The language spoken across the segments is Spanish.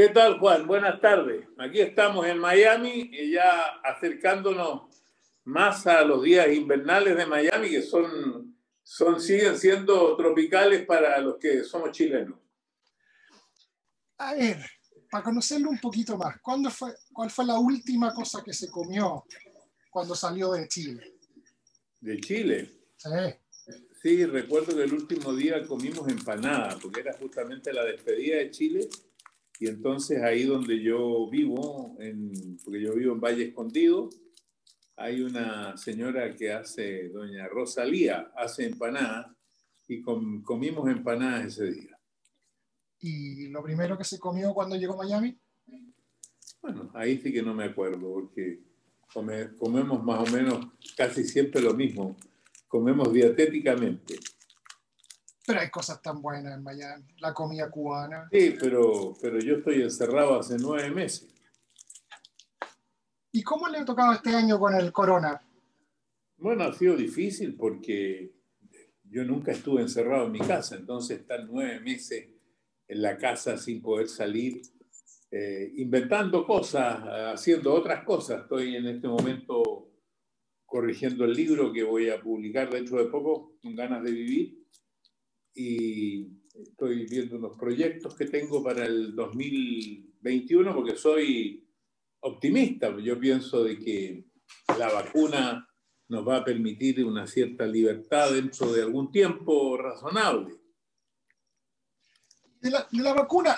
¿Qué tal, Juan? Buenas tardes. Aquí estamos en Miami y ya acercándonos más a los días invernales de Miami, que son, son, siguen siendo tropicales para los que somos chilenos. A ver, para conocerlo un poquito más, ¿cuándo fue, ¿cuál fue la última cosa que se comió cuando salió de Chile? ¿De Chile? Sí. Sí, recuerdo que el último día comimos empanada, porque era justamente la despedida de Chile. Y entonces ahí donde yo vivo, en, porque yo vivo en Valle Escondido, hay una señora que hace, doña Rosalía, hace empanadas y com- comimos empanadas ese día. ¿Y lo primero que se comió cuando llegó a Miami? Bueno, ahí sí que no me acuerdo, porque come- comemos más o menos casi siempre lo mismo. Comemos dietéticamente. Pero hay cosas tan buenas en Miami. La comida cubana. Sí, pero, pero yo estoy encerrado hace nueve meses. ¿Y cómo le ha tocado este año con el corona? Bueno, ha sido difícil porque yo nunca estuve encerrado en mi casa, entonces estar nueve meses en la casa sin poder salir, eh, inventando cosas, haciendo otras cosas. Estoy en este momento corrigiendo el libro que voy a publicar dentro de poco, con ganas de vivir, y estoy viendo unos proyectos que tengo para el 2021 porque soy optimista. Yo pienso de que la vacuna nos va a permitir una cierta libertad dentro de algún tiempo razonable. De la, de la vacuna,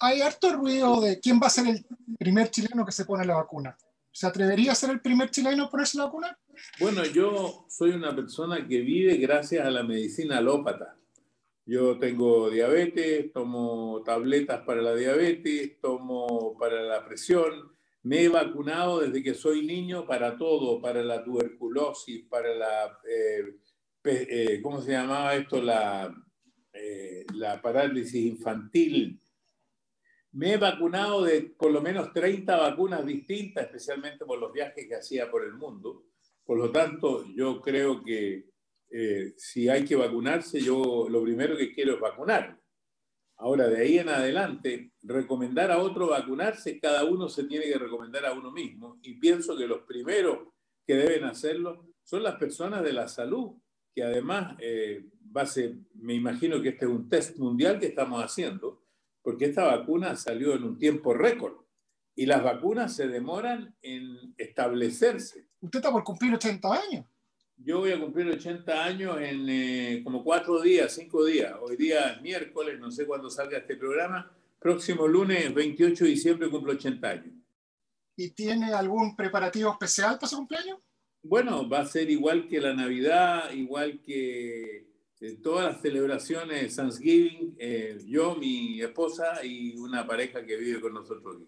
hay harto ruido de quién va a ser el primer chileno que se pone la vacuna. ¿Se atrevería a ser el primer chileno a ponerse la vacuna? Bueno, yo soy una persona que vive gracias a la medicina alópata. Yo tengo diabetes, tomo tabletas para la diabetes, tomo para la presión. Me he vacunado desde que soy niño para todo, para la tuberculosis, para la, eh, eh, ¿cómo se llamaba esto? La, eh, la parálisis infantil. Me he vacunado de por lo menos 30 vacunas distintas, especialmente por los viajes que hacía por el mundo. Por lo tanto, yo creo que eh, si hay que vacunarse, yo lo primero que quiero es vacunar. Ahora, de ahí en adelante, recomendar a otro vacunarse, cada uno se tiene que recomendar a uno mismo. Y pienso que los primeros que deben hacerlo son las personas de la salud, que además, eh, me imagino que este es un test mundial que estamos haciendo, porque esta vacuna salió en un tiempo récord. Y las vacunas se demoran en establecerse. Usted está por cumplir 80 años. Yo voy a cumplir 80 años en eh, como cuatro días, cinco días. Hoy día es miércoles, no sé cuándo salga este programa. Próximo lunes, 28 de diciembre, cumplo 80 años. ¿Y tiene algún preparativo especial para su cumpleaños? Bueno, va a ser igual que la Navidad, igual que eh, todas las celebraciones de Thanksgiving. eh, yo, mi esposa y una pareja que vive con nosotros aquí.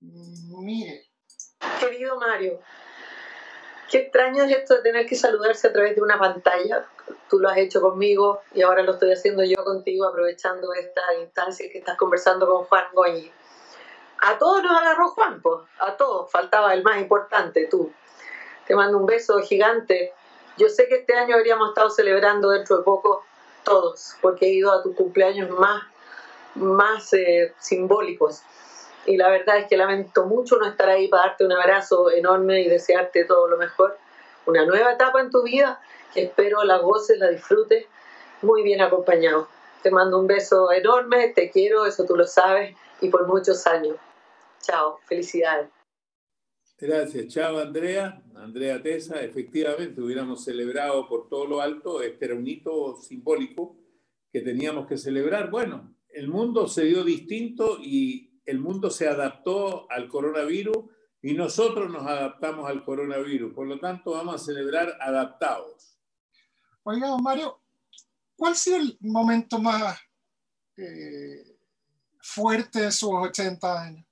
Mm, Mire, Querido Mario, qué extraño es esto de tener que saludarse a través de una pantalla. Tú lo has hecho conmigo y ahora lo estoy haciendo yo contigo, aprovechando esta instancia que estás conversando con Juan Goñi. A todos nos agarró Juan, pues, a todos. Faltaba el más importante, tú. Te mando un beso gigante. Yo sé que este año habríamos estado celebrando dentro de poco todos, porque he ido a tus cumpleaños más, más eh, simbólicos y la verdad es que lamento mucho no estar ahí para darte un abrazo enorme y desearte todo lo mejor. Una nueva etapa en tu vida que espero la goces, la disfrutes muy bien acompañado. Te mando un beso enorme, te quiero, eso tú lo sabes, y por muchos años. Chao, felicidades. Gracias, chao Andrea, Andrea Tesa. Efectivamente, hubiéramos celebrado por todo lo alto, este era un hito simbólico que teníamos que celebrar. Bueno, el mundo se dio distinto y el mundo se adaptó al coronavirus y nosotros nos adaptamos al coronavirus. Por lo tanto, vamos a celebrar adaptados. oiga, don Mario, ¿cuál ha sido el momento más eh, fuerte en sus 80 años.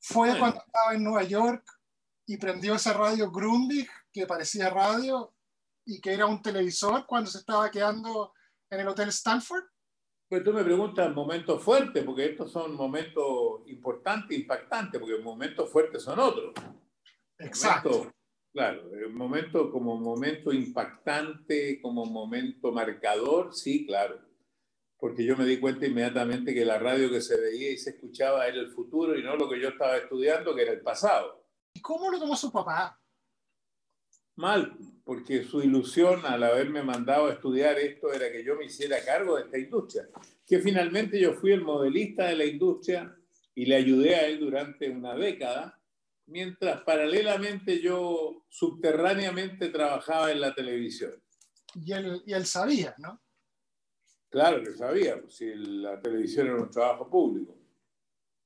Fue Bueno. cuando estaba en Nueva York y prendió esa radio Grundig, que parecía radio y que era un televisor cuando se estaba quedando en el Hotel Stanford. Pues tú me preguntas momentos fuertes, porque estos son momentos importantes, impactantes, porque momentos fuertes son otros. Exacto. Claro, el momento como momento impactante, como momento marcador, sí, claro. Porque yo me di cuenta inmediatamente que la radio que se veía y se escuchaba era el futuro y no lo que yo estaba estudiando, que era el pasado. ¿Y cómo lo tomó su papá? Mal, porque su ilusión al haberme mandado a estudiar esto era que yo me hiciera cargo de esta industria. Que finalmente yo fui el modelista de la industria y le ayudé a él durante una década, mientras paralelamente yo subterráneamente trabajaba en la televisión. Y él, y él sabía, ¿no? Claro que sabía, pues, si la televisión era un trabajo público.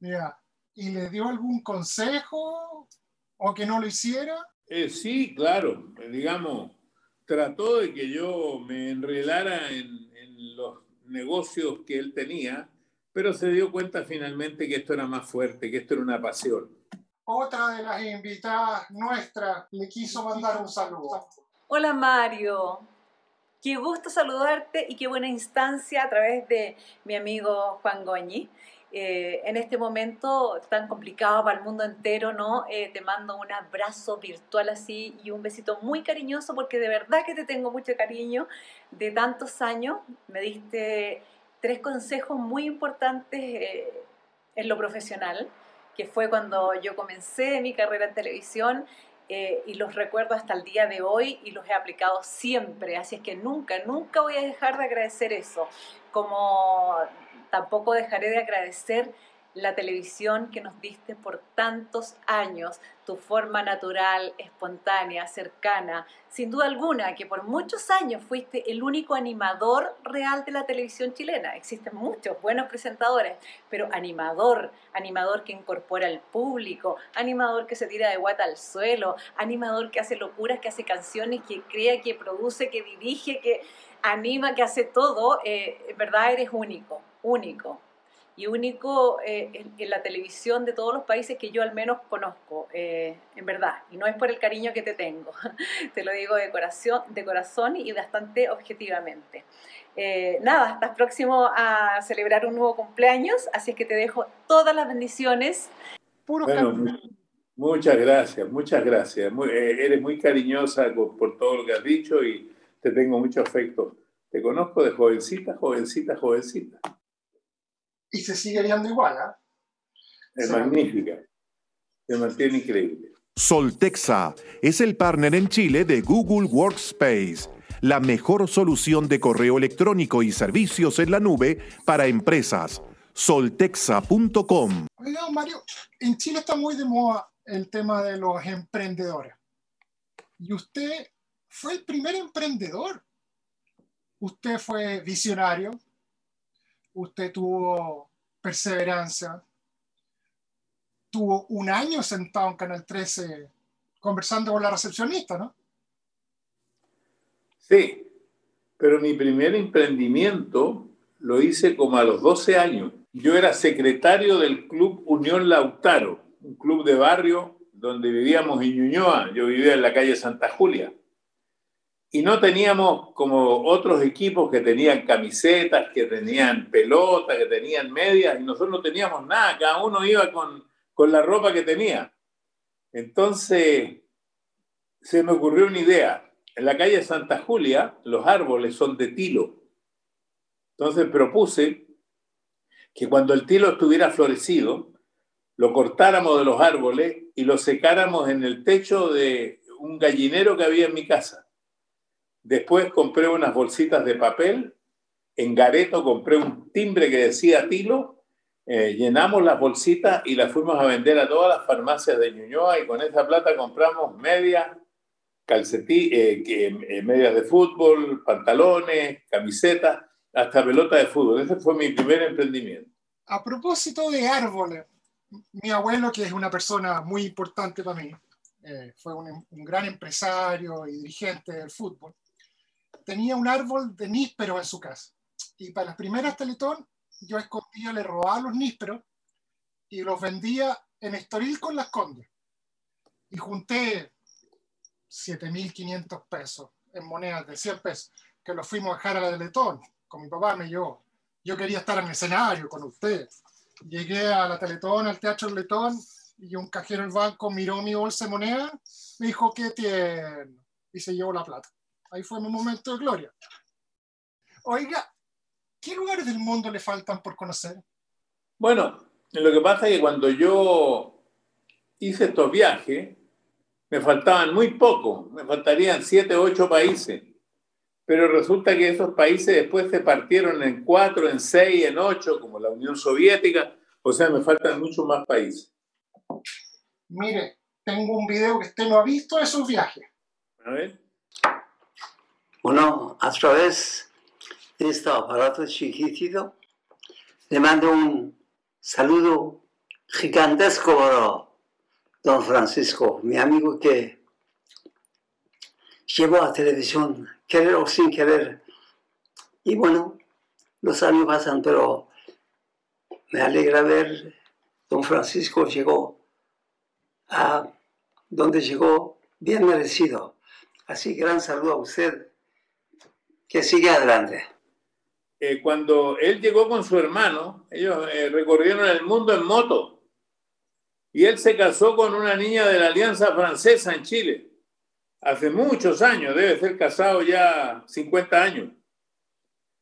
Mira, ¿y le dio algún consejo o que no lo hiciera? Eh, sí, claro, eh, digamos, trató de que yo me enredara en, en los negocios que él tenía, pero se dio cuenta finalmente que esto era más fuerte, que esto era una pasión. Otra de las invitadas nuestras le quiso mandar un saludo. Hola Mario, qué gusto saludarte y qué buena instancia a través de mi amigo Juan Goñi. Eh, en este momento tan complicado para el mundo entero, ¿no? Eh, te mando un abrazo virtual así y un besito muy cariñoso porque de verdad que te tengo mucho cariño de tantos años. Me diste tres consejos muy importantes eh, en lo profesional, que fue cuando yo comencé mi carrera en televisión eh, y los recuerdo hasta el día de hoy y los he aplicado siempre, así es que nunca, nunca voy a dejar de agradecer eso, como tampoco dejaré de agradecer la televisión que nos diste por tantos años, tu forma natural, espontánea, cercana, sin duda alguna que por muchos años fuiste el único animador real de la televisión chilena. Existen muchos buenos presentadores, pero animador, animador que incorpora al público, animador que se tira de guata al suelo, animador que hace locuras, que hace canciones, que crea, que produce, que dirige, que anima, que hace todo, eh, en verdad eres único, único y único eh, en, en, la televisión de todos los países que yo al menos conozco, eh, en verdad, y no es por el cariño que te tengo, te lo digo de corazón, de corazón y bastante objetivamente. Eh, nada, estás próximo a celebrar un nuevo cumpleaños, así es que te dejo todas las bendiciones. Puro bueno, muchas gracias, muchas gracias. Muy, eh, eres muy cariñosa por, por todo lo que has dicho y te tengo mucho afecto. Te conozco de jovencita, jovencita, jovencita y se sigue viendo igual. ¿eh? Es sí. magnífica. Se mantiene increíble. Soltexa es el partner en Chile de Google Workspace, la mejor solución de correo electrónico y servicios en la nube para empresas. Soltexa.com. Oiga, Mario, en Chile está muy de moda el tema de los emprendedores. Y usted fue el primer emprendedor. Usted fue visionario, usted tuvo perseverancia, tuvo un año sentado en Canal 13 conversando con la recepcionista, ¿no? Sí, pero mi primer emprendimiento lo hice como a los 12 años. Yo era secretario del Club Unión Lautaro, un club de barrio donde vivíamos en Ñuñoa. Yo vivía en la calle Santa Julia y no teníamos como otros equipos que tenían camisetas, que tenían pelotas, que tenían medias, y nosotros no teníamos nada, cada uno iba con, con la ropa que tenía. Entonces, se me ocurrió una idea. En la calle Santa Julia, los árboles son de tilo. Entonces propuse que cuando el tilo estuviera florecido, lo cortáramos de los árboles y lo secáramos en el techo de un gallinero que había en mi casa. Después compré unas bolsitas de papel. En Gareto compré un timbre que decía Tilo. Eh, llenamos las bolsitas y las fuimos a vender a todas las farmacias de Ñuñoa y con esa plata compramos medias, calcetí, eh, eh, medias de fútbol, pantalones, camisetas, hasta pelota de fútbol. Ese fue mi primer emprendimiento. A propósito de árboles, mi abuelo, que es una persona muy importante para mí, fue un, un gran empresario y dirigente del fútbol tenía un árbol de níspero en su casa. Y para las primeras Teletón yo escondía, le robaba los nísperos y los vendía en Estoril con las Condes. Y junté 7.500 pesos en monedas de 100 pesos, que los fuimos a dejar a la Teletón. Con mi papá me llevó. Yo quería estar en el escenario con ustedes. Llegué a la Teletón, al Teatro Letón, y un cajero del banco miró mi bolsa de moneda, me dijo, qué tierno, y se llevó la plata. Ahí fue mi momento de gloria. Oiga, ¿qué lugares del mundo le faltan por conocer? Bueno, lo que pasa es que cuando yo hice estos viajes, me faltaban muy pocos, me faltarían siete ocho países. Pero resulta que esos países después se partieron en cuatro, en seis, en ocho, como la Unión Soviética. O sea, me faltan muchos más países. Mire, tengo un video que usted no ha visto de esos viajes. A ver. Bueno, a través de este aparato chiquitito, le mando un saludo gigantesco para don Francisco, mi amigo que llevó a televisión, querer o sin querer. Y bueno, los años pasan, pero me alegra ver don Francisco llegó a donde llegó bien merecido. Así, gran saludo a usted. Que siga adelante. Eh, cuando él llegó con su hermano, ellos eh, recorrieron el mundo en moto. Y él se casó con una niña de la Alianza Francesa en Chile. Hace muchos años, debe ser casado ya 50 años.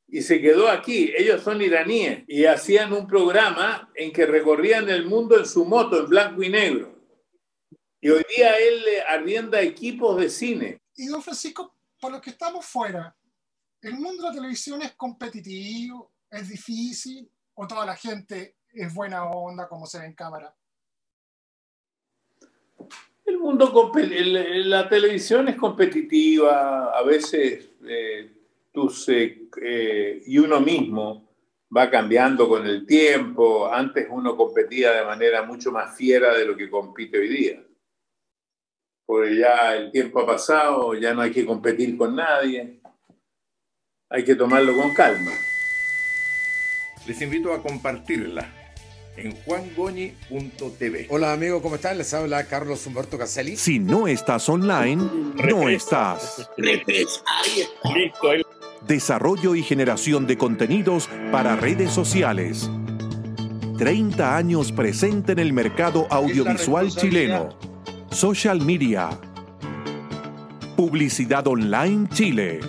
Y se quedó aquí. Ellos son iraníes y hacían un programa en que recorrían el mundo en su moto, en blanco y negro. Y hoy día él le arrienda equipos de cine. Y don Francisco, por lo que estamos fuera, ¿el mundo de la televisión es competitivo? ¿Es difícil? ¿O toda la gente es buena onda como se ve en cámara? El mundo, la televisión es competitiva, a veces eh, tus, eh, eh, y uno mismo va cambiando con el tiempo. Antes uno competía de manera mucho más fiera de lo que compite hoy día. Porque ya el tiempo ha pasado, ya no hay que competir con nadie. Hay que tomarlo con calma. Les invito a compartirla en juangoñi.tv. Hola amigos, ¿cómo están? Les habla Carlos Humberto Caselli. Si no estás online, no estás. Desarrollo y generación de contenidos para redes sociales. 30 años presente en el mercado audiovisual chileno. Social Media. Publicidad Online Chile.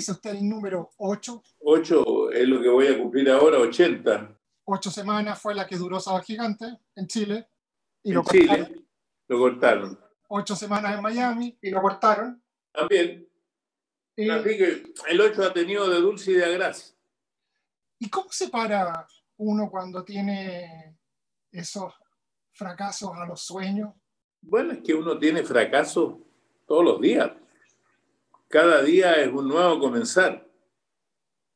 ¿Y qué le dice usted el número 8? Ocho es lo que voy a cumplir ahora, 80. Ocho semanas fue la que duró Sábado Gigante en Chile. Y En lo cortaron. Chile lo cortaron. Ocho semanas en Miami y lo cortaron. También. Y, Así que el 8 ha tenido de dulce y de gracia. ¿Y cómo se para uno cuando tiene esos fracasos a los sueños? Bueno, es que uno tiene fracasos todos los días. Cada día es un nuevo comenzar.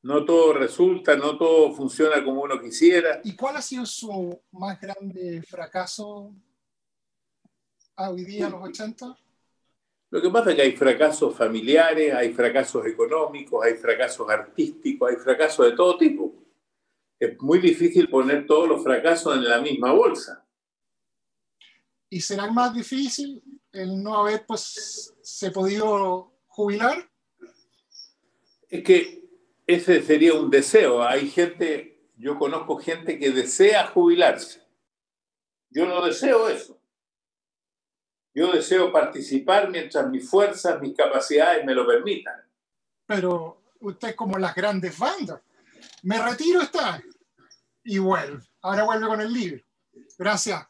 No todo resulta, no todo funciona como uno quisiera. ¿Y cuál ha sido su más grande fracaso a hoy día, a los 80? Lo que pasa es que hay fracasos familiares, hay fracasos económicos, hay fracasos artísticos, hay fracasos de todo tipo. Es muy difícil poner todos los fracasos en la misma bolsa. ¿Y será más difícil el no haber pues, se podido jubilar? Es que ese sería un deseo. Hay gente, yo conozco gente que desea jubilarse. Yo no deseo eso. Yo deseo participar mientras mis fuerzas, mis capacidades me lo permitan. Pero usted como las grandes bandas. Me retiro está y vuelve. Ahora vuelve con el libro. Gracias.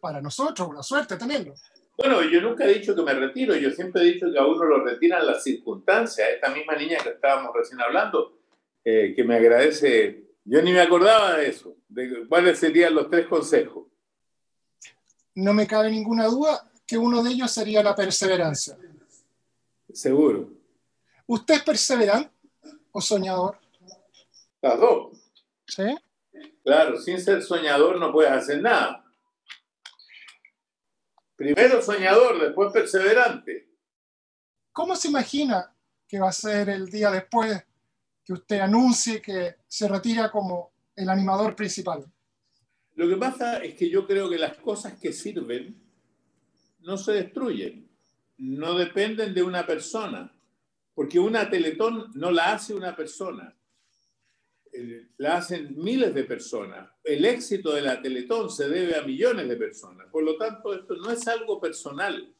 Para nosotros, una suerte tenerlo. Bueno, yo nunca he dicho que me retiro, yo siempre he dicho que a uno lo retiran las circunstancias. Esta misma niña que estábamos recién hablando, eh, que me agradece, yo ni me acordaba de eso, de cuáles serían los tres consejos. No me cabe ninguna duda que uno de ellos sería la perseverancia. Seguro. ¿Usted es perseverante o soñador? Las dos. ¿Sí? Claro, sin ser soñador no puedes hacer nada. Primero soñador, después perseverante. ¿Cómo se imagina que va a ser el día después que usted anuncie que se retira como el animador principal? Lo que pasa es que yo creo que las cosas que sirven no se destruyen, no dependen de una persona, porque una teletón no la hace una persona, la hacen miles de personas. El éxito de la teletón se debe a millones de personas, por lo tanto esto no es algo personal.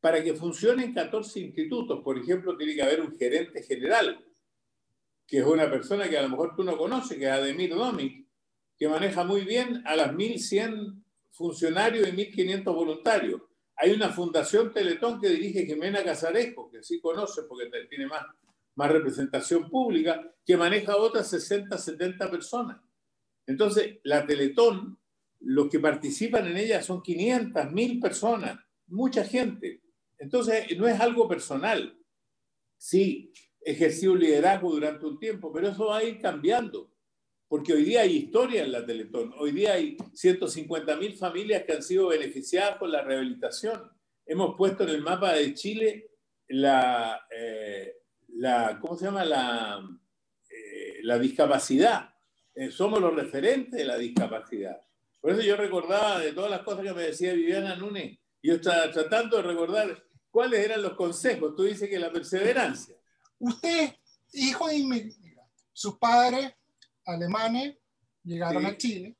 Para que funcionen 14 institutos, por ejemplo, tiene que haber un gerente general, que es una persona que a lo mejor tú no conoces, que es Ademir Domic, que maneja muy bien a las 1.100 funcionarios y 1.500 voluntarios. Hay una fundación Teletón que dirige Jimena Casarejo, que sí conoce porque tiene más, más representación pública, que maneja otras 60, 70 personas. Entonces, la Teletón, los que participan en ella son 500, 1.000 personas, mucha gente. Entonces, no es algo personal. Sí, ejercí un liderazgo durante un tiempo, pero eso va a ir cambiando. Porque hoy día hay historia en la Teletón. Hoy día hay 150 mil familias que han sido beneficiadas con la rehabilitación. Hemos puesto en el mapa de Chile la, eh, la ¿cómo se llama? La, eh, la discapacidad. Eh, somos los referentes de la discapacidad. Por eso yo recordaba de todas las cosas que me decía Viviana Núñez, yo estaba tratando de recordar ¿Cuáles eran los consejos? Tú dices que la perseverancia. Usted, hijo de inmigrantes, sus padres alemanes llegaron Sí. a Chile.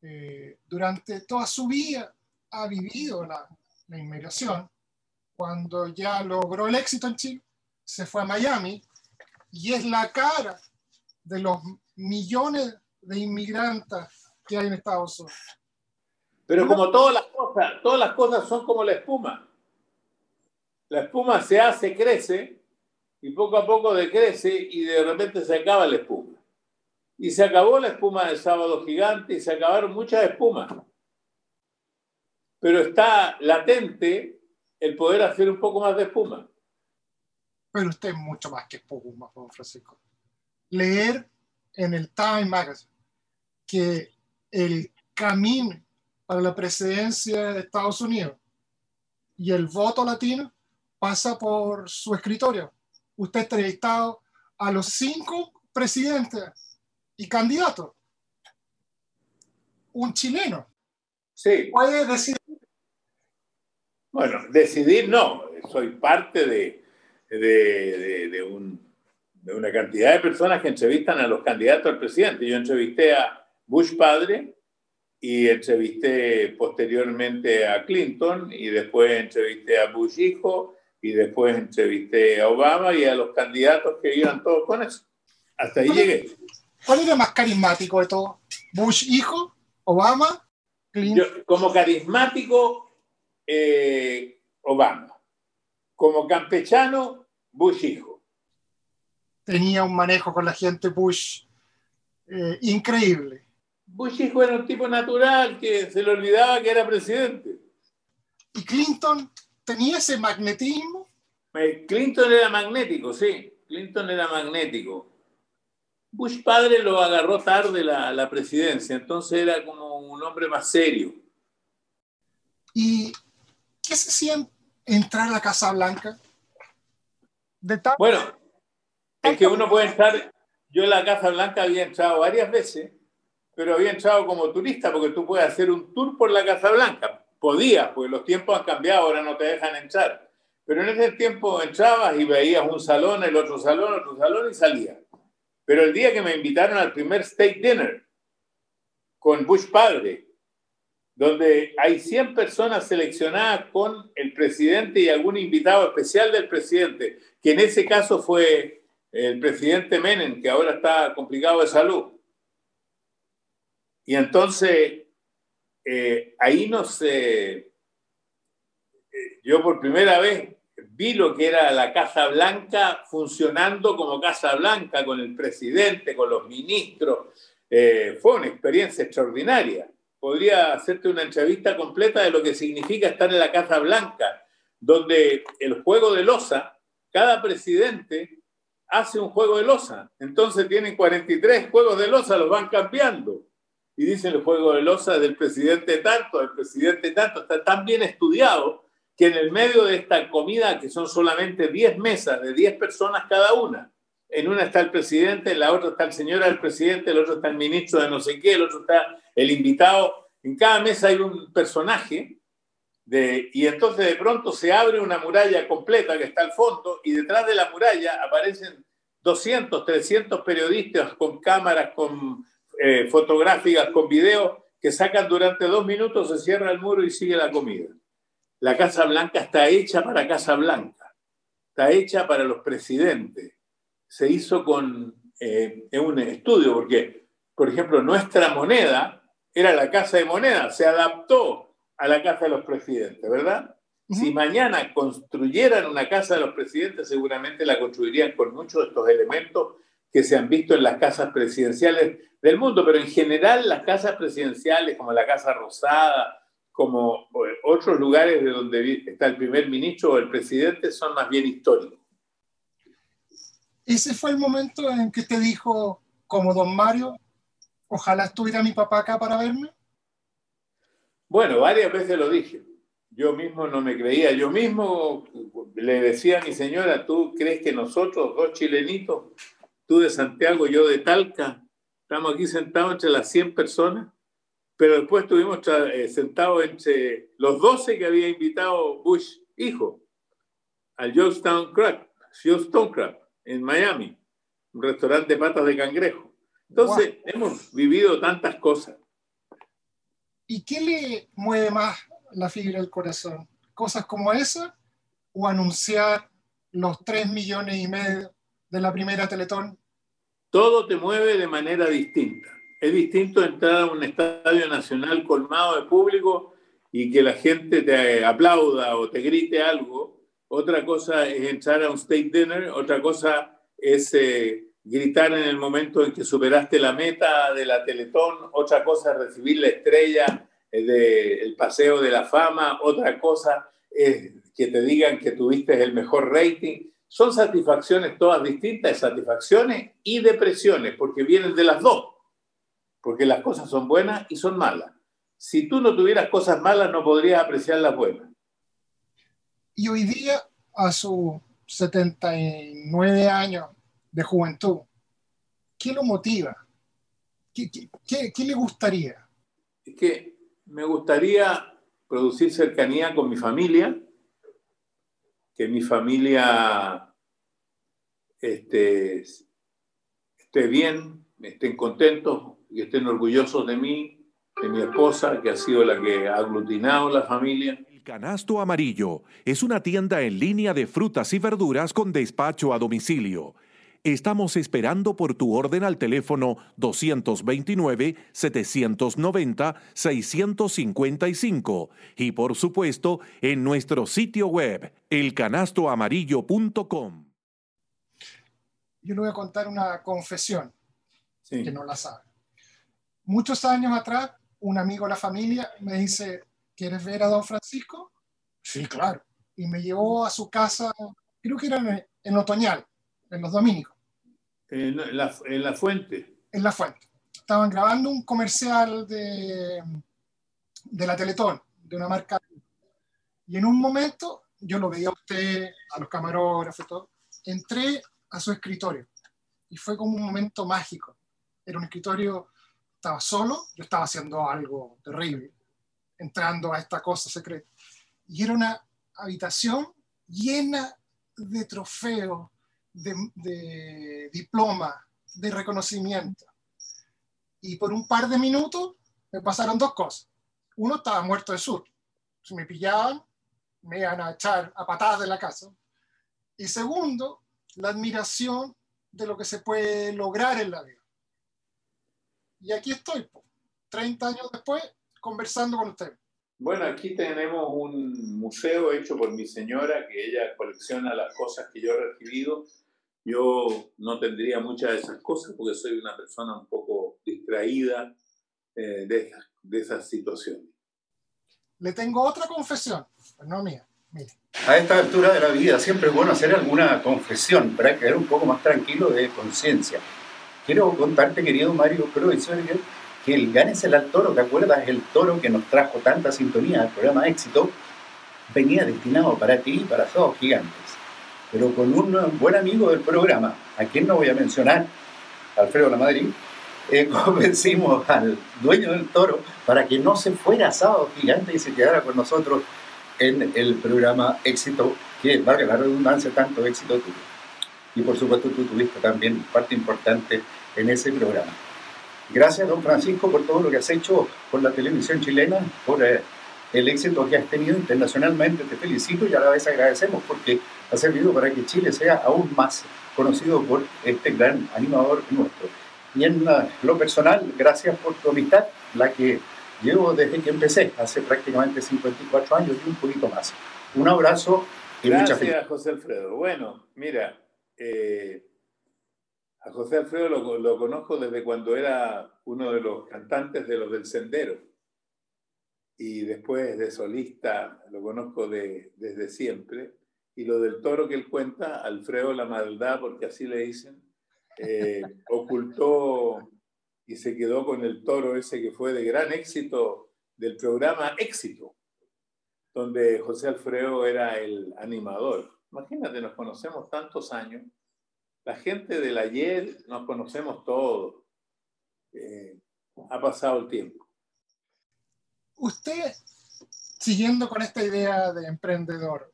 Eh, durante toda su vida ha vivido la, la inmigración. Cuando ya logró el éxito en Chile, se fue a Miami y es la cara de los millones de inmigrantes que hay en Estados Unidos. Pero como todas las cosas, todas las cosas son como la espuma. La espuma se hace, crece, y poco a poco decrece y de repente se acaba la espuma. Y se acabó la espuma del sábado gigante y se acabaron muchas espumas. Pero está latente el poder hacer un poco más de espuma. Pero usted es mucho más que espuma, Juan Francisco. Leer en el Time Magazine que el camino para la presidencia de Estados Unidos y el voto latino pasa por su escritorio. Usted ha entrevistado a los cinco presidentes y candidatos. Un chileno Sí. puede decir, Bueno, decidir no. Soy parte de, de, de- de un- de una cantidad de personas que entrevistan a los candidatos al presidente. Yo entrevisté a Bush padre y entrevisté posteriormente a Clinton y después entrevisté a Bush hijo y después entrevisté a Obama y a los candidatos que iban todos con eso. Hasta ahí llegué. ¿cuál era más carismático de todo? ¿Bush hijo? ¿Obama? Clinton. Yo, como carismático, eh, Obama. Como campechano, Bush hijo. tenía un manejo con la gente Bush eh, increíble. Bush hijo era un tipo natural que se le olvidaba que era presidente. Y Clinton tenía ese magnetismo. Eh, Clinton era magnético, sí. Clinton era magnético. Bush padre lo agarró tarde la, la presidencia, entonces era como un hombre más serio. ¿Y qué se siente entrar a la Casa Blanca? De tal- Bueno, es que uno puede entrar, yo en la Casa Blanca había entrado varias veces, pero había entrado como turista porque tú puedes hacer un tour por la Casa Blanca. Podías, porque los tiempos han cambiado, ahora no te dejan entrar. Pero en ese tiempo entrabas y veías un salón, el otro salón, otro salón y salías. Pero el día que me invitaron al primer state dinner con Bush padre, donde hay 100 personas seleccionadas con el presidente y algún invitado especial del presidente, que en ese caso fue el presidente Menem, que ahora está complicado de salud. Y entonces, eh, ahí no sé, eh, yo por primera vez vi lo que era la Casa Blanca funcionando como Casa Blanca, con el presidente, con los ministros. Eh, fue una experiencia extraordinaria. Podría hacerte una entrevista completa de lo que significa estar en la Casa Blanca, donde el juego de losa, cada presidente hace un juego de losa. Entonces tienen 43 juegos de losa, los van cambiando. Y dicen el juego de losa del presidente tanto, del presidente tanto, está tan bien estudiado que en el medio de esta comida, que son solamente 10 mesas de 10 personas cada una, en una está el presidente, en la otra está el señor del presidente, el otro está el ministro de no sé qué, el otro está el invitado. En cada mesa hay un personaje de, y entonces de pronto se abre una muralla completa que está al fondo y detrás de la muralla aparecen 200, 300 periodistas con cámaras, con eh, fotográficas, con videos que sacan durante dos minutos, se cierra el muro y sigue la comida. La Casa Blanca está hecha para Casa Blanca, está hecha para los presidentes. Se hizo con eh, un estudio, porque, por ejemplo, nuestra moneda era la Casa de Moneda, se adaptó a la Casa de los Presidentes, ¿verdad? Si mañana construyeran una casa de los presidentes, seguramente la construirían con muchos de estos elementos que se han visto en las casas presidenciales del mundo, pero en general las casas presidenciales, como la Casa Rosada, como otros lugares de donde está el primer ministro o el presidente, son más bien históricos. Ese fue el momento en que te dijo, como don Mario, ojalá estuviera mi papá acá para verme. Bueno, varias veces lo dije. Yo mismo no me creía. Yo mismo le decía a mi señora, ¿tú crees que nosotros, dos chilenitos, tú de Santiago, yo de Talca, estamos aquí sentados entre las 100 personas? Pero después estuvimos eh, sentados entre los 12 que había invitado Bush, hijo, al Georgetown Crab, Georgetown Crab, en Miami, un restaurante de patas de cangrejo. Entonces, hemos vivido tantas cosas. ¿Y qué le mueve más la fibra del corazón? ¿Cosas como esa o anunciar los 3 millones y medio de la primera Teletón? Todo te mueve de manera distinta. Es distinto entrar a un estadio nacional colmado de público y que la gente te aplauda o te grite algo. Otra cosa es entrar a un state dinner, otra cosa es eh, gritar en el momento en que superaste la meta de la Teletón, otra cosa es recibir la estrella del Paseo de la Fama, otra cosa es que te digan que tuviste el mejor rating. Son satisfacciones todas distintas, satisfacciones y depresiones, porque vienen de las dos, porque las cosas son buenas y son malas. Si tú no tuvieras cosas malas, no podrías apreciar las buenas. Y hoy día, a sus 79 años de juventud, ¿qué lo motiva? ¿Qué, qué, qué le gustaría? Es que me gustaría producir cercanía con mi familia, que mi familia este, esté bien, estén contentos y estén orgullosos de mí, de mi esposa, que ha sido la que ha aglutinado la familia. El Canasto Amarillo es una tienda en línea de frutas y verduras con despacho a domicilio Estamos esperando por tu orden al teléfono 229-790-655 y por supuesto en nuestro sitio web elcanastoamarillo.com. Yo le voy a contar una confesión que no la sabe. Muchos años atrás, un amigo de la familia me dice, ¿quieres ver a don Francisco? Sí, claro. Y me llevó a su casa, creo que era en Otoñal, en los dominicos. En la, en la fuente. En la fuente. Estaban grabando un comercial de, de la Teletón, de una marca. Y en un momento, yo lo veía a usted, a los camarógrafos, todo, entré a su escritorio. Y fue como un momento mágico. Era un escritorio, estaba solo, yo estaba haciendo algo terrible, entrando a esta cosa secreta. Y era una habitación llena de trofeos, de, diploma, de reconocimiento. Y por un par de minutos me pasaron dos cosas. Uno estaba muerto de sur. Si me pillaban, me iban a echar a patadas de la casa. Y segundo, la admiración de lo que se puede lograr en la vida. Y aquí estoy, 30 años después, conversando con usted. Bueno, aquí tenemos un museo hecho por mi señora, que ella colecciona las cosas que yo he recibido yo no tendría muchas de esas cosas porque soy una persona un poco distraída eh, de, de esas situaciones. Le tengo otra confesión, no mía. Mire. A esta altura de la vida siempre es bueno hacer alguna confesión para quedar un poco más tranquilo de conciencia. Quiero contarte, querido Mario profesor, que el Ganes el Toro, ¿te acuerdas? El toro que nos trajo tanta sintonía al programa Éxito, venía destinado para ti y para todos gigantes pero con un buen amigo del programa, a quien no voy a mencionar, Alfredo La Madrid, eh, convencimos al dueño del toro para que no se fuera a Sábado Gigante y se quedara con nosotros en el programa Éxito, que valga la redundancia, tanto éxito tuyo. Y por supuesto tú tuviste también parte importante en ese programa. Gracias, don Francisco, por todo lo que has hecho por la televisión chilena, por eh, el éxito que has tenido internacionalmente. Te felicito y a la vez agradecemos porque ha servido para que Chile sea aún más conocido por este gran animador nuestro. Y en lo personal, gracias por tu amistad, la que llevo desde que empecé, hace prácticamente 54 años y un poquito más. Un abrazo y gracias, mucha felicidad. José Alfredo. Bueno, mira, eh, a José Alfredo lo, lo, conozco desde cuando era uno de los cantantes de los del Sendero. Y después de solista lo conozco de, desde siempre. Y lo del toro que él cuenta, Alfredo la maldad, porque así le dicen, eh, ocultó y se quedó con el toro ese que fue de gran éxito del programa Éxito, donde José Alfredo era el animador. Imagínate, nos conocemos tantos años. La gente del ayer nos conocemos todos. Eh, ha pasado el tiempo. Usted, siguiendo con esta idea de emprendedor,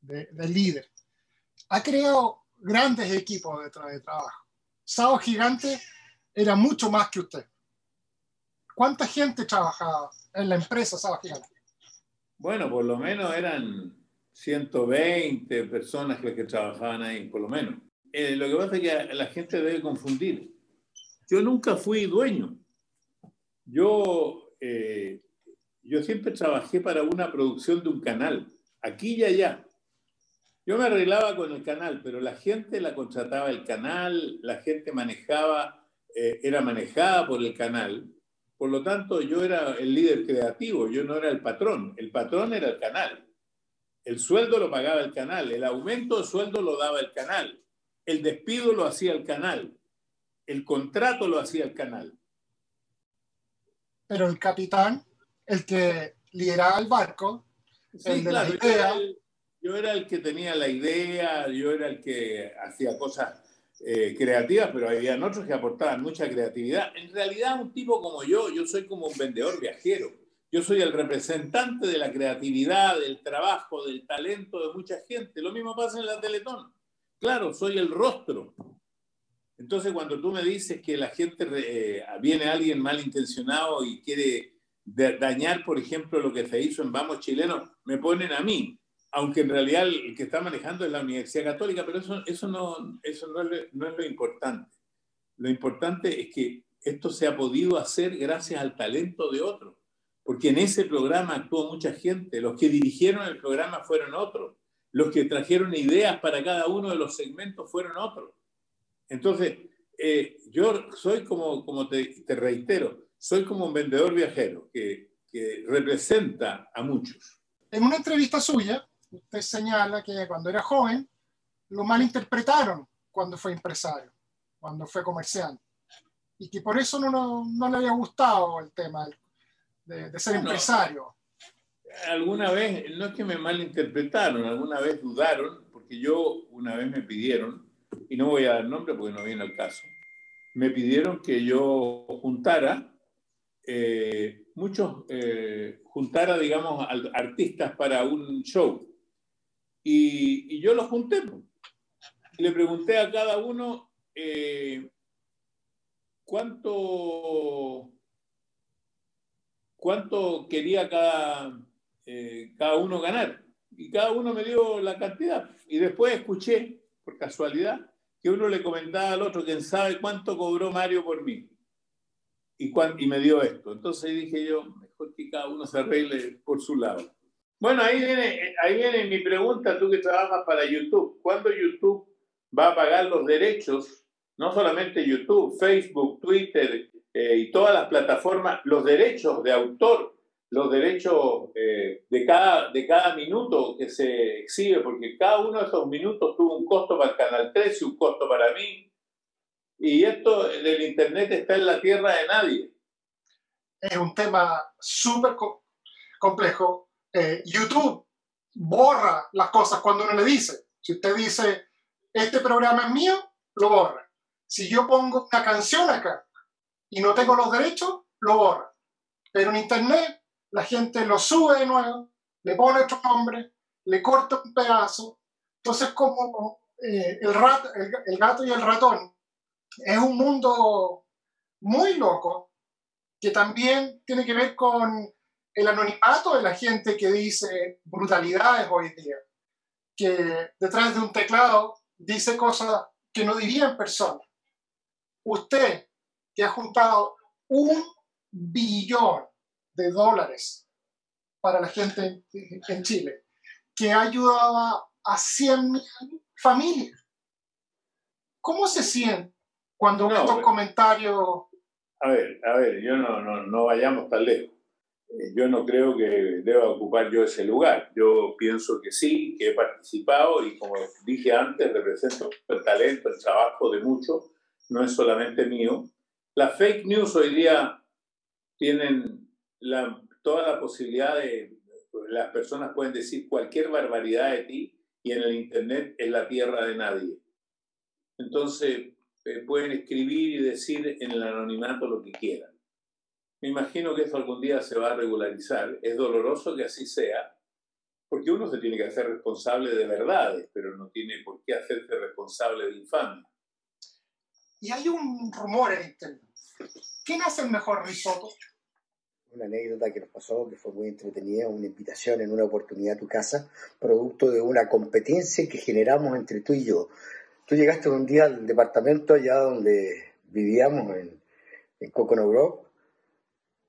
de, de líder, ha creado grandes equipos de, de trabajo. Sábado Gigante era mucho más que usted. ¿Cuánta gente trabajaba en la empresa Sábado Gigante? Bueno, por lo menos eran 120 personas que, que trabajaban ahí, por lo menos. Eh, lo que pasa es que la gente debe confundir. Yo nunca fui dueño. Yo, eh, yo siempre trabajé para una producción de un canal, aquí y allá. Yo me arreglaba con el canal, pero la gente la contrataba el canal, la gente manejaba, eh, era manejada por el canal. Por lo tanto, yo era el líder creativo, yo no era el patrón. El patrón era el canal. El sueldo lo pagaba el canal, el aumento de sueldo lo daba el canal, el despido lo hacía el canal, el contrato lo hacía el canal. Pero el capitán, el que lideraba el barco, sí, el de claro, la idea, yo, era el, yo era el que tenía la idea, yo era el que hacía cosas eh, creativas, pero había otros que aportaban mucha creatividad. En realidad, un tipo como yo, yo soy como un vendedor viajero. Yo soy el representante de la creatividad, del trabajo, del talento de mucha gente. Lo mismo pasa en la Teletón. Claro, soy el rostro. Entonces, cuando tú me dices que la gente, eh, viene alguien malintencionado y quiere dañar, por ejemplo, lo que se hizo en Vamos Chileno, me ponen a mí, aunque en realidad el que está manejando es la Universidad Católica, pero eso, eso, no, eso no, es, lo importante. Lo importante es que esto se ha podido hacer gracias al talento de otros, porque en ese programa actuó mucha gente, los que dirigieron el programa fueron otros, los que trajeron ideas para cada uno de los segmentos fueron otros. Entonces, eh, yo soy como, como te, reitero, soy como un vendedor viajero que, que representa a muchos. En una entrevista suya, usted señala que cuando era joven lo malinterpretaron cuando fue empresario, cuando fue comerciante, y que por eso no, no, no le había gustado el tema de, de ser empresario. Alguna vez, no es que me malinterpretaron, alguna vez dudaron, porque yo una vez me pidieron, y no voy a dar nombre porque no viene al caso, me pidieron que yo juntara eh, muchos, eh, juntara, digamos, artistas para un show. Y, yo los junté. le pregunté a cada uno eh, cuánto, cuánto quería cada, eh, cada uno ganar. Y cada uno me dio la cantidad. Y después escuché, por casualidad, que uno le comentaba al otro, quién sabe cuánto cobró Mario por mí. Y, cuán- y me dio esto. Entonces dije yo, mejor que cada uno se arregle por su lado. Bueno, ahí viene, ahí viene mi pregunta, tú que trabajas para YouTube. ¿Cuándo YouTube va a pagar los derechos? No solamente YouTube, Facebook, Twitter eh, y todas las plataformas, los derechos de autor, los derechos eh, de, cada, de cada minuto que se exhibe, porque cada uno de esos minutos tuvo un costo para el Canal 13, un costo para mí. Y esto del Internet está en la tierra de nadie. Es un tema súper co- complejo. Eh, YouTube borra las cosas cuando uno le dice. Si usted dice, este programa es mío, lo borra. Si yo pongo una canción acá y no tengo los derechos, lo borra. Pero en Internet la gente lo sube de nuevo, le pone otro nombre, le corta un pedazo. Entonces, como eh, el, el gato y el ratón es un mundo muy loco que también tiene que ver con el anonimato de la gente que dice brutalidades hoy día, que detrás de un teclado dice cosas que no diría en persona. Usted que ha juntado un billón de dólares para la gente en Chile, que ha ayudado a 100 familias. ¿Cómo se siente cuando no, estos comentarios... A ver, a ver, yo no, no, no vayamos tan lejos. Eh, yo no creo que deba ocupar yo ese lugar. Yo pienso que sí, que he participado y como dije antes, represento el talento, el trabajo de muchos, no es solamente mío. Las fake news hoy día tienen la, toda la posibilidad de, las personas pueden decir cualquier barbaridad de ti y en el Internet es la tierra de nadie. Entonces, eh, pueden escribir y decir en el anonimato lo que quieran. Me imagino que eso algún día se va a regularizar. Es doloroso que así sea, porque uno se tiene que hacer responsable de verdades, pero no tiene por qué hacerse responsable de infamia. Y hay un rumor en Internet. ¿Quién hace el mejor risotto? Una anécdota que nos pasó, que fue muy entretenida, una invitación en una oportunidad a tu casa, producto de una competencia que generamos entre tú y yo. Tú llegaste un día al departamento allá donde vivíamos, en, en Coconut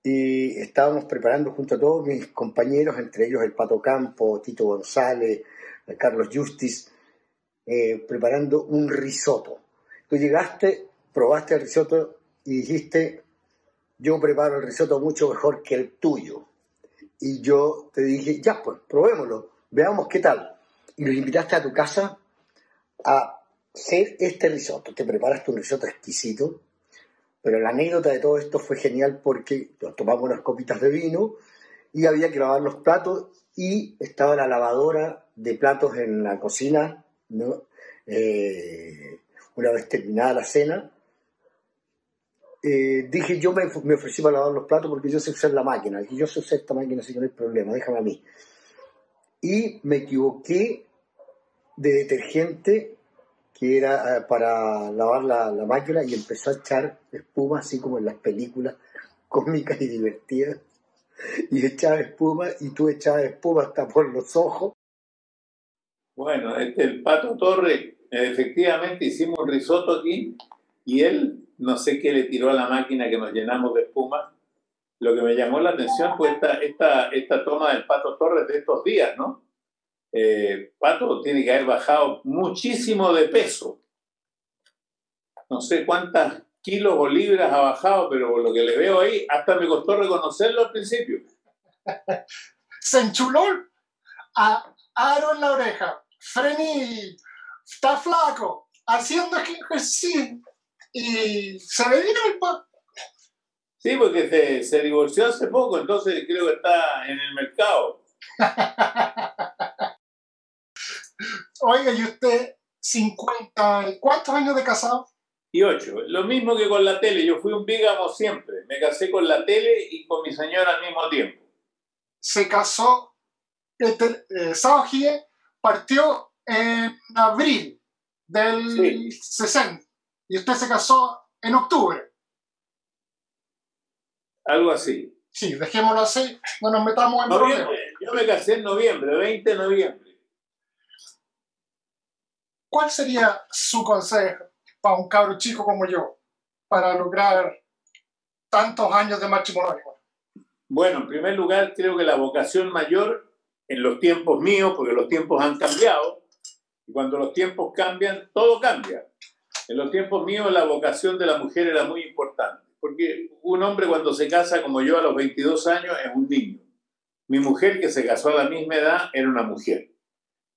y estábamos preparando junto a todos mis compañeros, entre ellos el Pato Campo, Tito González, Carlos Justis, eh, preparando un risotto. Tú llegaste, probaste el risotto y dijiste, yo preparo el risotto mucho mejor que el tuyo. Y yo te dije, ya pues, probémoslo, veamos qué tal. Y nos invitaste a tu casa a hacer este risotto. Te preparaste un risotto exquisito, pero la anécdota de todo esto fue genial porque tomamos unas copitas de vino y había que lavar los platos y estaba la lavadora de platos en la cocina, ¿no? Eh, una vez terminada la cena, eh, dije yo me, me, ofrecí para lavar los platos porque yo sé usar la máquina, y yo sé usar esta máquina así que no hay problema, déjame a mí. Y me equivoqué de detergente que era eh, para lavar la, la, máquina y empezó a echar espuma, así como en las películas cómicas y divertidas. Y echaba espuma y tú echabas espuma hasta por los ojos. Bueno, este, el Pato Torre, efectivamente hicimos un risotto aquí y él, no sé qué le tiró a la máquina que nos llenamos de espuma. Lo que me llamó la atención fue esta, esta, esta toma del Pato Torres de estos días, ¿no? Eh, Pato tiene que haber bajado muchísimo de peso. No sé cuántas kilos o libras ha bajado, pero por lo que le veo ahí, hasta me costó reconocerlo al principio. Se enchuló a aro en la oreja. Freni, está flaco, haciendo ejercicio. Y se le vino el pato. Sí, porque se, se divorció hace poco, entonces creo que está en el mercado. Oiga, ¿y usted 50 cuántos años de casado? Y ocho. Lo mismo que con la tele. Yo fui un bígamo siempre. Me casé con la tele y con mi señora al mismo tiempo. Se casó, este, eh, partió en abril del 60 y usted se casó en octubre. Algo así. Sí, dejémoslo así, no nos metamos en problemas. Yo me casé en noviembre, 20 de noviembre. ¿Cuál sería su consejo para un cabro chico como yo para lograr tantos años de matrimonio? Bueno, en primer lugar, creo que la vocación mayor en los tiempos míos, porque los tiempos han cambiado, y cuando los tiempos cambian, todo cambia. En los tiempos míos la vocación de la mujer era muy importante, porque un hombre cuando se casa como yo a los 22 años es un niño. Mi mujer que se casó a la misma edad era una mujer.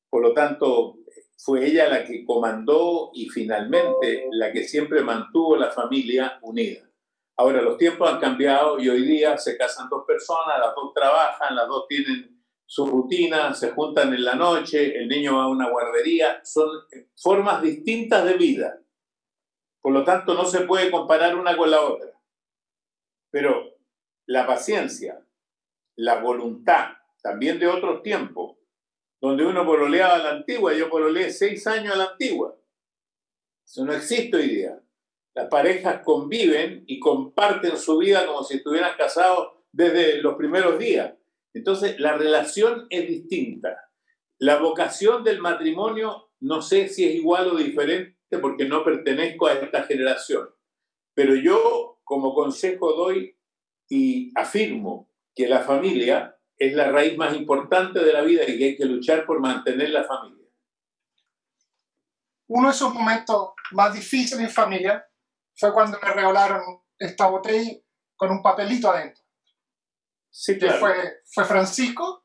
Por lo tanto, fue ella la que comandó y finalmente la que siempre mantuvo la familia unida. Ahora los tiempos han cambiado y hoy día se casan dos personas, las dos trabajan, las dos tienen su rutina, se juntan en la noche, el niño va a una guardería, son formas distintas de vida. Por lo tanto, no se puede comparar una con la otra. Pero la paciencia, la voluntad, también de otros tiempos, donde uno pololeaba a la antigua, yo pololeé seis años a la antigua. Eso no existe hoy día. Las parejas conviven y comparten su vida como si estuvieran casados desde los primeros días. Entonces, la relación es distinta. La vocación del matrimonio no sé si es igual o diferente porque no pertenezco a esta generación. Pero yo como consejo doy y afirmo que la familia es la raíz más importante de la vida y que hay que luchar por mantener la familia. Uno de esos momentos más difíciles en familia fue cuando me regalaron esta botella con un papelito adentro. Sí, claro. fue, fue Francisco.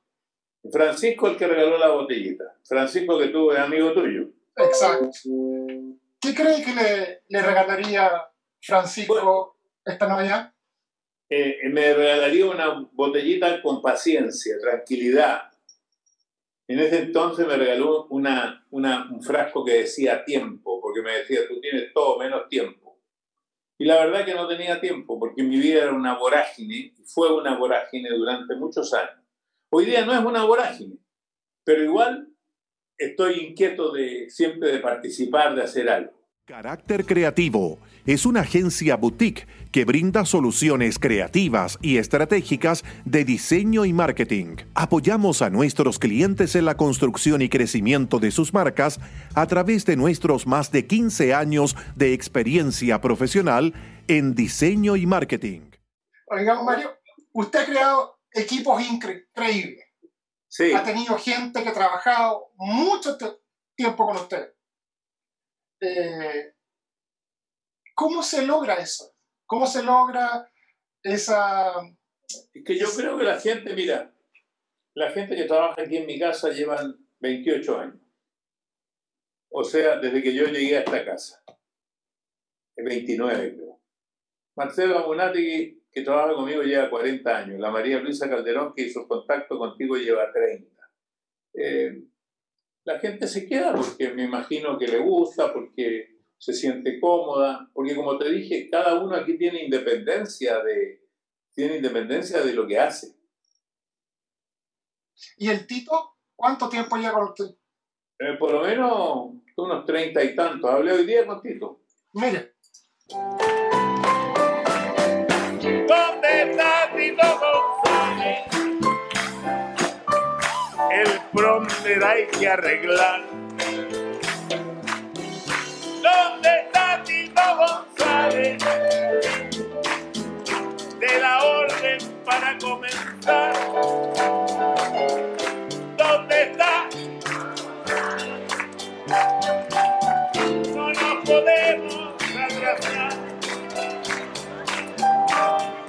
Francisco el que regaló la botellita. Francisco que tuve amigo tuyo. Exacto. ¿Qué cree que le, le regalaría Francisco esta Navidad? Eh, me regalaría una botellita con paciencia, tranquilidad. En ese entonces me regaló una, un frasco que decía tiempo, porque me decía, tú tienes todo menos tiempo. Y la verdad que no tenía tiempo, porque mi vida era una vorágine, fue una vorágine durante muchos años. Hoy día no es una vorágine, pero igual estoy inquieto de siempre de participar, de hacer algo. Carácter Creativo es una agencia boutique que brinda soluciones creativas y estratégicas de diseño y marketing. Apoyamos a nuestros clientes en la construcción y crecimiento de sus marcas a través de nuestros más de 15 años de experiencia profesional en diseño y marketing. Oiga, Mario, usted ha creado equipos increíbles. Sí. Ha tenido gente que ha trabajado mucho tiempo con usted. Eh, ¿Cómo se logra eso? ¿Cómo se logra esa... Es que yo creo que la gente, mira, la gente que trabaja aquí en mi casa llevan 28 años. O sea, desde que yo llegué a esta casa. 29 creo. Marcelo Amunati, que trabaja conmigo, lleva 40 años. La María Luisa Calderón, que hizo contacto contigo, lleva 30. Eh, la gente se queda porque me imagino que le gusta, porque se siente cómoda, porque como te dije, cada uno aquí tiene independencia de, tiene independencia de lo que hace. ¿Y el Tito? ¿Cuánto tiempo lleva con usted? Eh, por lo menos unos treinta y tantos. Hablé hoy día con Tito. Mire. ¿Dónde está Tito González? El prompter hay que arreglar. ¿Dónde está Tito González? De la orden para comenzar. ¿Dónde está? No nos podemos atrasar.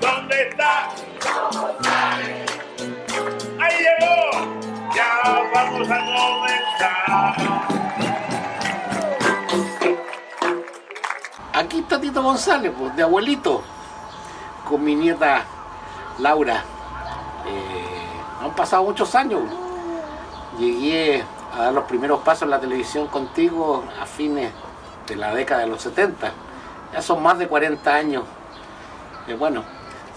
¿Dónde está? Ahí llegó. Ya vamos a Aquí está Tito González, pues, de abuelito, con mi nieta Laura. Eh, han pasado muchos años. Llegué a dar los primeros pasos en la televisión contigo a fines de la década de los 70. Ya son más de 40 años. Eh, bueno,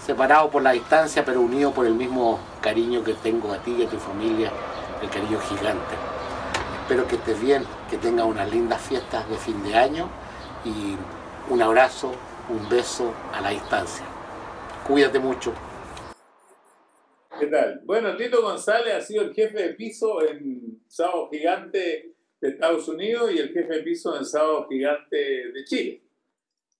separados por la distancia, pero unidos por el mismo cariño que tengo a ti y a tu familia, el cariño gigante. Espero que estés bien, que tengas unas lindas fiestas de fin de año y un abrazo, un beso a la distancia. Cuídate mucho. ¿Qué tal? Bueno, Tito González ha sido el jefe de piso en Sábado Gigante de Estados Unidos y el jefe de piso en Sábado Gigante de Chile.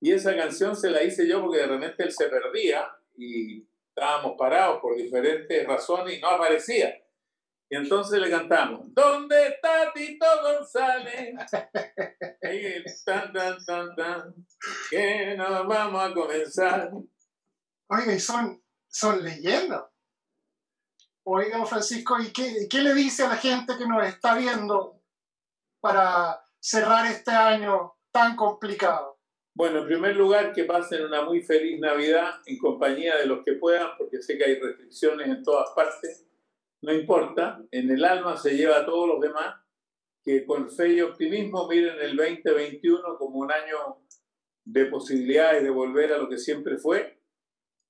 Y esa canción se la hice yo porque de repente él se perdía y estábamos parados por diferentes razones y no aparecía. Y entonces le cantamos, ¿dónde está Tito González? Ahí, tan, tan, tan, tan, que nos vamos a comenzar. Oiga, y son, son leyendas. Oiga, Francisco, ¿y qué, qué le dice a la gente que nos está viendo para cerrar este año tan complicado? Bueno, en primer lugar, que pasen una muy feliz Navidad en compañía de los que puedan, porque sé que hay restricciones en todas partes. No importa, en el alma se lleva a todos los demás, que con fe y optimismo miren el 2021 como un año de posibilidades de volver a lo que siempre fue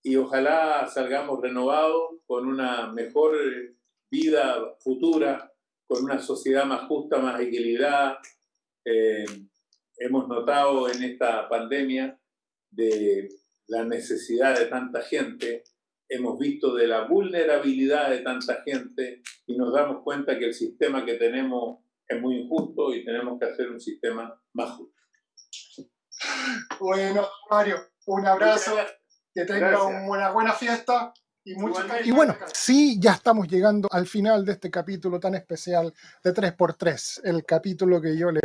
y ojalá salgamos renovados con una mejor vida futura, con una sociedad más justa, más equilibrada. Eh, hemos notado en esta pandemia de la necesidad de tanta gente, hemos visto de la vulnerabilidad de tanta gente y nos damos cuenta que el sistema que tenemos es muy injusto y tenemos que hacer un sistema más justo. Bueno, Mario, un abrazo, que tenga una buena fiesta y mucho Y bueno, sí, ya estamos llegando al final de este capítulo tan especial de 3x3, el capítulo que yo le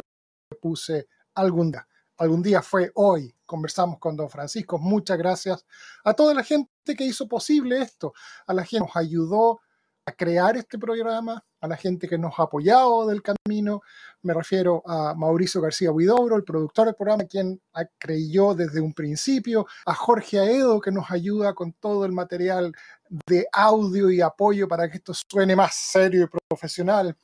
puse algún día. Algún día fue hoy, conversamos con don Francisco. Muchas gracias a toda la gente que hizo posible esto, a la gente que nos ayudó a crear este programa, a la gente que nos ha apoyado del camino. Me refiero a Mauricio García Huidobro, el productor del programa, quien creyó desde un principio, a Jorge Aedo, que nos ayuda con todo el material de audio y apoyo para que esto suene más serio y profesional.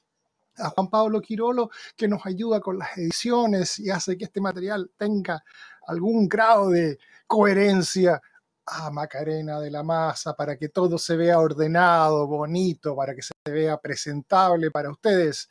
A Juan Pablo Quirolo, que nos ayuda con las ediciones y hace que este material tenga algún grado de coherencia a Macarena de la Maza para que todo se vea ordenado, bonito, para que se vea presentable para ustedes.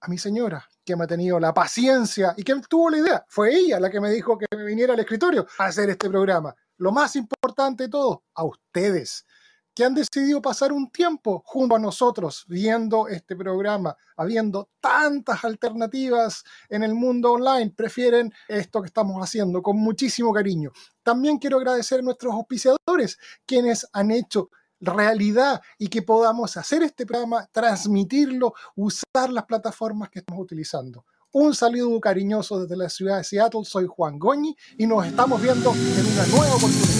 A mi señora, que me ha tenido la paciencia y que tuvo la idea. Fue ella la que me dijo que me viniera al escritorio a hacer este programa. Lo más importante de todo, a ustedes que han decidido pasar un tiempo junto a nosotros viendo este programa, habiendo tantas alternativas en el mundo online, prefieren esto que estamos haciendo con muchísimo cariño. También quiero agradecer a nuestros auspiciadores, quienes han hecho realidad y que podamos hacer este programa, transmitirlo, usar las plataformas que estamos utilizando. Un saludo cariñoso desde la ciudad de Seattle. Soy Juan Goñi y nos estamos viendo en una nueva oportunidad.